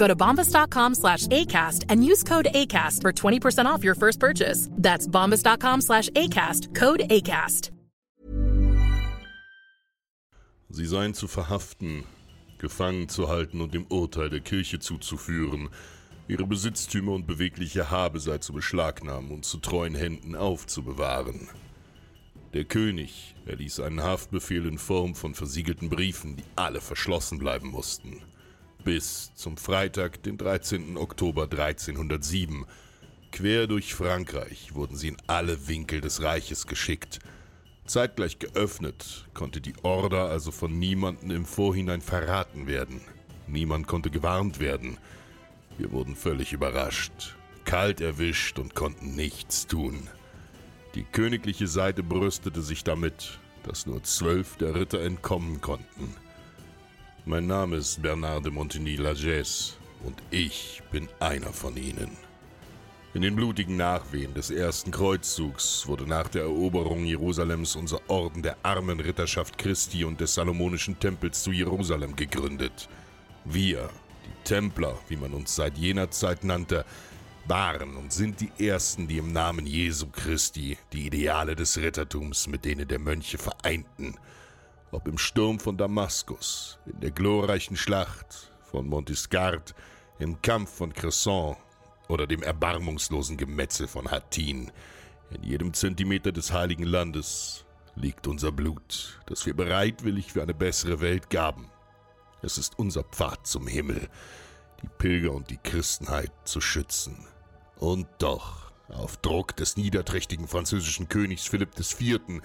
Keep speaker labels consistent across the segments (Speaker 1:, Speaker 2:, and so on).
Speaker 1: Go to bombas.com slash ACAST and use code ACAST for 20% off your first purchase. That's bombas.com slash ACAST. Code ACAST.
Speaker 2: Sie seien zu verhaften, gefangen zu halten und dem Urteil der Kirche zuzuführen. Ihre Besitztümer und bewegliche Habe sei zu beschlagnahmen und zu treuen Händen aufzubewahren. Der König erließ einen Haftbefehl in Form von versiegelten Briefen, die alle verschlossen bleiben mussten. Bis zum Freitag, den 13. Oktober 1307. Quer durch Frankreich wurden sie in alle Winkel des Reiches geschickt. Zeitgleich geöffnet konnte die Order also von niemandem im Vorhinein verraten werden. Niemand konnte gewarnt werden. Wir wurden völlig überrascht, kalt erwischt und konnten nichts tun. Die königliche Seite brüstete sich damit, dass nur zwölf der Ritter entkommen konnten. Mein Name ist Bernard de Montigny-Lagesse und ich bin einer von ihnen. In den blutigen Nachwehen des ersten Kreuzzugs wurde nach der Eroberung Jerusalems unser Orden der armen Ritterschaft Christi und des Salomonischen Tempels zu Jerusalem gegründet. Wir, die Templer, wie man uns seit jener Zeit nannte, waren und sind die Ersten, die im Namen Jesu Christi die Ideale des Rittertums mit denen der Mönche vereinten. Ob im Sturm von Damaskus, in der glorreichen Schlacht von Montescard, im Kampf von Cresson oder dem erbarmungslosen Gemetzel von Hattin. In jedem Zentimeter des heiligen Landes liegt unser Blut, das wir bereitwillig für eine bessere Welt gaben. Es ist unser Pfad zum Himmel, die Pilger und die Christenheit zu schützen. Und doch, auf Druck des niederträchtigen französischen Königs Philipp IV.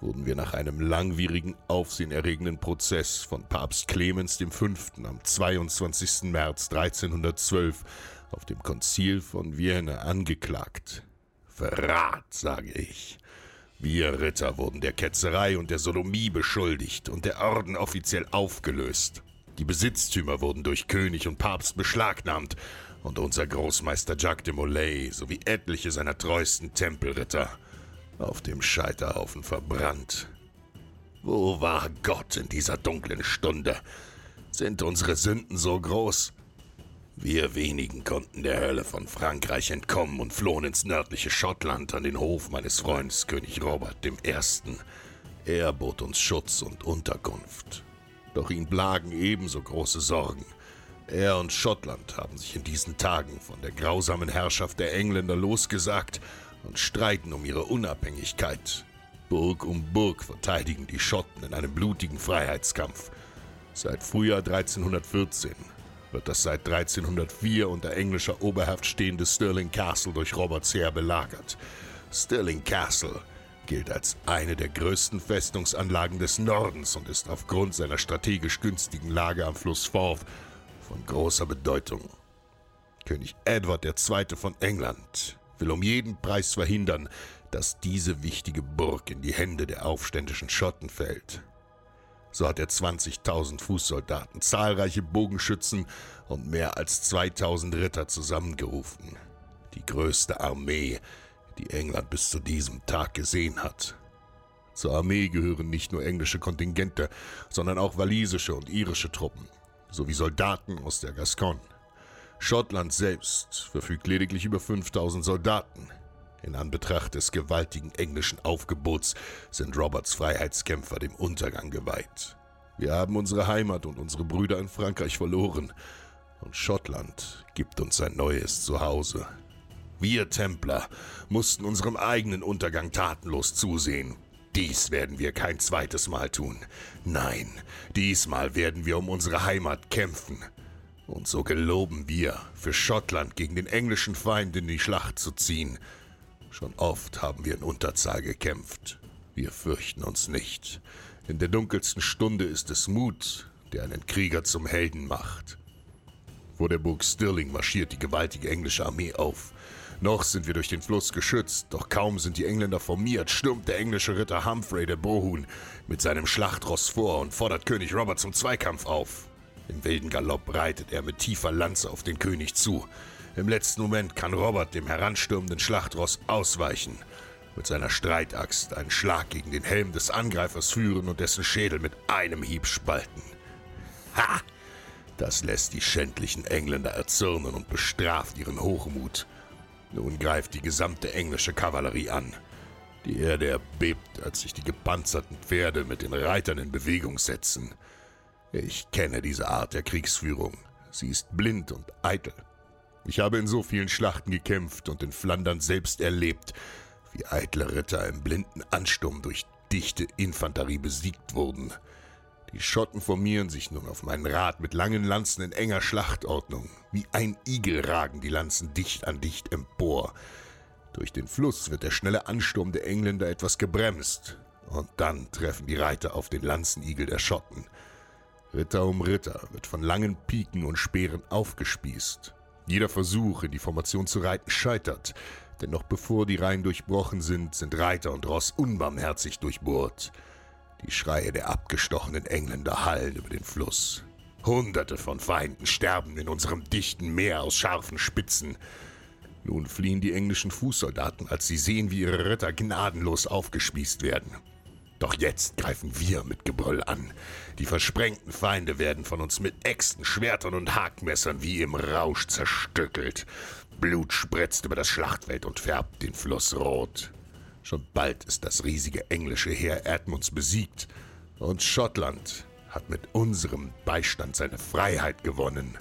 Speaker 2: Wurden wir nach einem langwierigen, aufsehenerregenden Prozess von Papst Clemens V. am 22. März 1312 auf dem Konzil von Vienna angeklagt. Verrat, sage ich. Wir Ritter wurden der Ketzerei und der Sodomie beschuldigt und der Orden offiziell aufgelöst. Die Besitztümer wurden durch König und Papst beschlagnahmt und unser Großmeister Jacques de Molay sowie etliche seiner treuesten Tempelritter auf dem Scheiterhaufen verbrannt. Wo war Gott in dieser dunklen Stunde? Sind unsere Sünden so groß? Wir wenigen konnten der Hölle von Frankreich entkommen und flohen ins nördliche Schottland an den Hof meines Freundes König Robert I. Er bot uns Schutz und Unterkunft. Doch ihn plagen ebenso große Sorgen. Er und Schottland haben sich in diesen Tagen von der grausamen Herrschaft der Engländer losgesagt und streiten um ihre Unabhängigkeit. Burg um Burg verteidigen die Schotten in einem blutigen Freiheitskampf. Seit Frühjahr 1314 wird das seit 1304 unter englischer Oberherrschaft stehende Stirling Castle durch Roberts Heer belagert. Stirling Castle gilt als eine der größten Festungsanlagen des Nordens und ist aufgrund seiner strategisch günstigen Lage am Fluss Forth von großer Bedeutung. König Edward II. von England will um jeden Preis verhindern, dass diese wichtige Burg in die Hände der aufständischen Schotten fällt. So hat er 20.000 Fußsoldaten, zahlreiche Bogenschützen und mehr als 2000 Ritter zusammengerufen. Die größte Armee, die England bis zu diesem Tag gesehen hat. Zur Armee gehören nicht nur englische Kontingente, sondern auch walisische und irische Truppen, sowie Soldaten aus der Gascogne. Schottland selbst verfügt lediglich über 5000 Soldaten. In Anbetracht des gewaltigen englischen Aufgebots sind Roberts Freiheitskämpfer dem Untergang geweiht. Wir haben unsere Heimat und unsere Brüder in Frankreich verloren, und Schottland gibt uns ein neues Zuhause. Wir Templer mussten unserem eigenen Untergang tatenlos zusehen. Dies werden wir kein zweites Mal tun. Nein, diesmal werden wir um unsere Heimat kämpfen. Und so geloben wir, für Schottland gegen den englischen Feind in die Schlacht zu ziehen. Schon oft haben wir in Unterzahl gekämpft. Wir fürchten uns nicht. In der dunkelsten Stunde ist es Mut, der einen Krieger zum Helden macht. Vor der Burg Stirling marschiert die gewaltige englische Armee auf. Noch sind wir durch den Fluss geschützt, doch kaum sind die Engländer formiert, stürmt der englische Ritter Humphrey de Bohun mit seinem Schlachtross vor und fordert König Robert zum Zweikampf auf. Im wilden Galopp reitet er mit tiefer Lanze auf den König zu. Im letzten Moment kann Robert dem heranstürmenden Schlachtross ausweichen, mit seiner Streitaxt einen Schlag gegen den Helm des Angreifers führen und dessen Schädel mit einem Hieb spalten. Ha! Das lässt die schändlichen Engländer erzürnen und bestraft ihren Hochmut. Nun greift die gesamte englische Kavallerie an. Die Erde erbebt, als sich die gepanzerten Pferde mit den Reitern in Bewegung setzen. Ich kenne diese Art der Kriegsführung. Sie ist blind und eitel. Ich habe in so vielen Schlachten gekämpft und in Flandern selbst erlebt, wie eitle Ritter im blinden Ansturm durch dichte Infanterie besiegt wurden. Die Schotten formieren sich nun auf meinen Rat mit langen Lanzen in enger Schlachtordnung. Wie ein Igel ragen die Lanzen dicht an dicht empor. Durch den Fluss wird der schnelle Ansturm der Engländer etwas gebremst, und dann treffen die Reiter auf den Lanzenigel der Schotten. Ritter um Ritter wird von langen Piken und Speeren aufgespießt. Jeder Versuch, in die Formation zu reiten, scheitert, denn noch bevor die Reihen durchbrochen sind, sind Reiter und Ross unbarmherzig durchbohrt. Die Schreie der abgestochenen Engländer hallen über den Fluss. Hunderte von Feinden sterben in unserem dichten Meer aus scharfen Spitzen. Nun fliehen die englischen Fußsoldaten, als sie sehen, wie ihre Ritter gnadenlos aufgespießt werden. Doch jetzt greifen wir mit Gebrüll an. Die versprengten Feinde werden von uns mit Äxten, Schwertern und Hakmessern wie im Rausch zerstückelt. Blut spritzt über das Schlachtfeld und färbt den Fluss rot. Schon bald ist das riesige englische Heer Edmunds besiegt und Schottland hat mit unserem Beistand seine Freiheit gewonnen.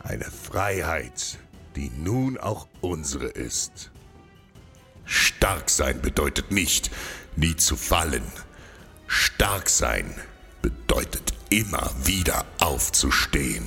Speaker 2: Eine Freiheit, die nun auch unsere ist. Stark sein bedeutet nicht, nie zu fallen. Stark sein bedeutet immer wieder aufzustehen.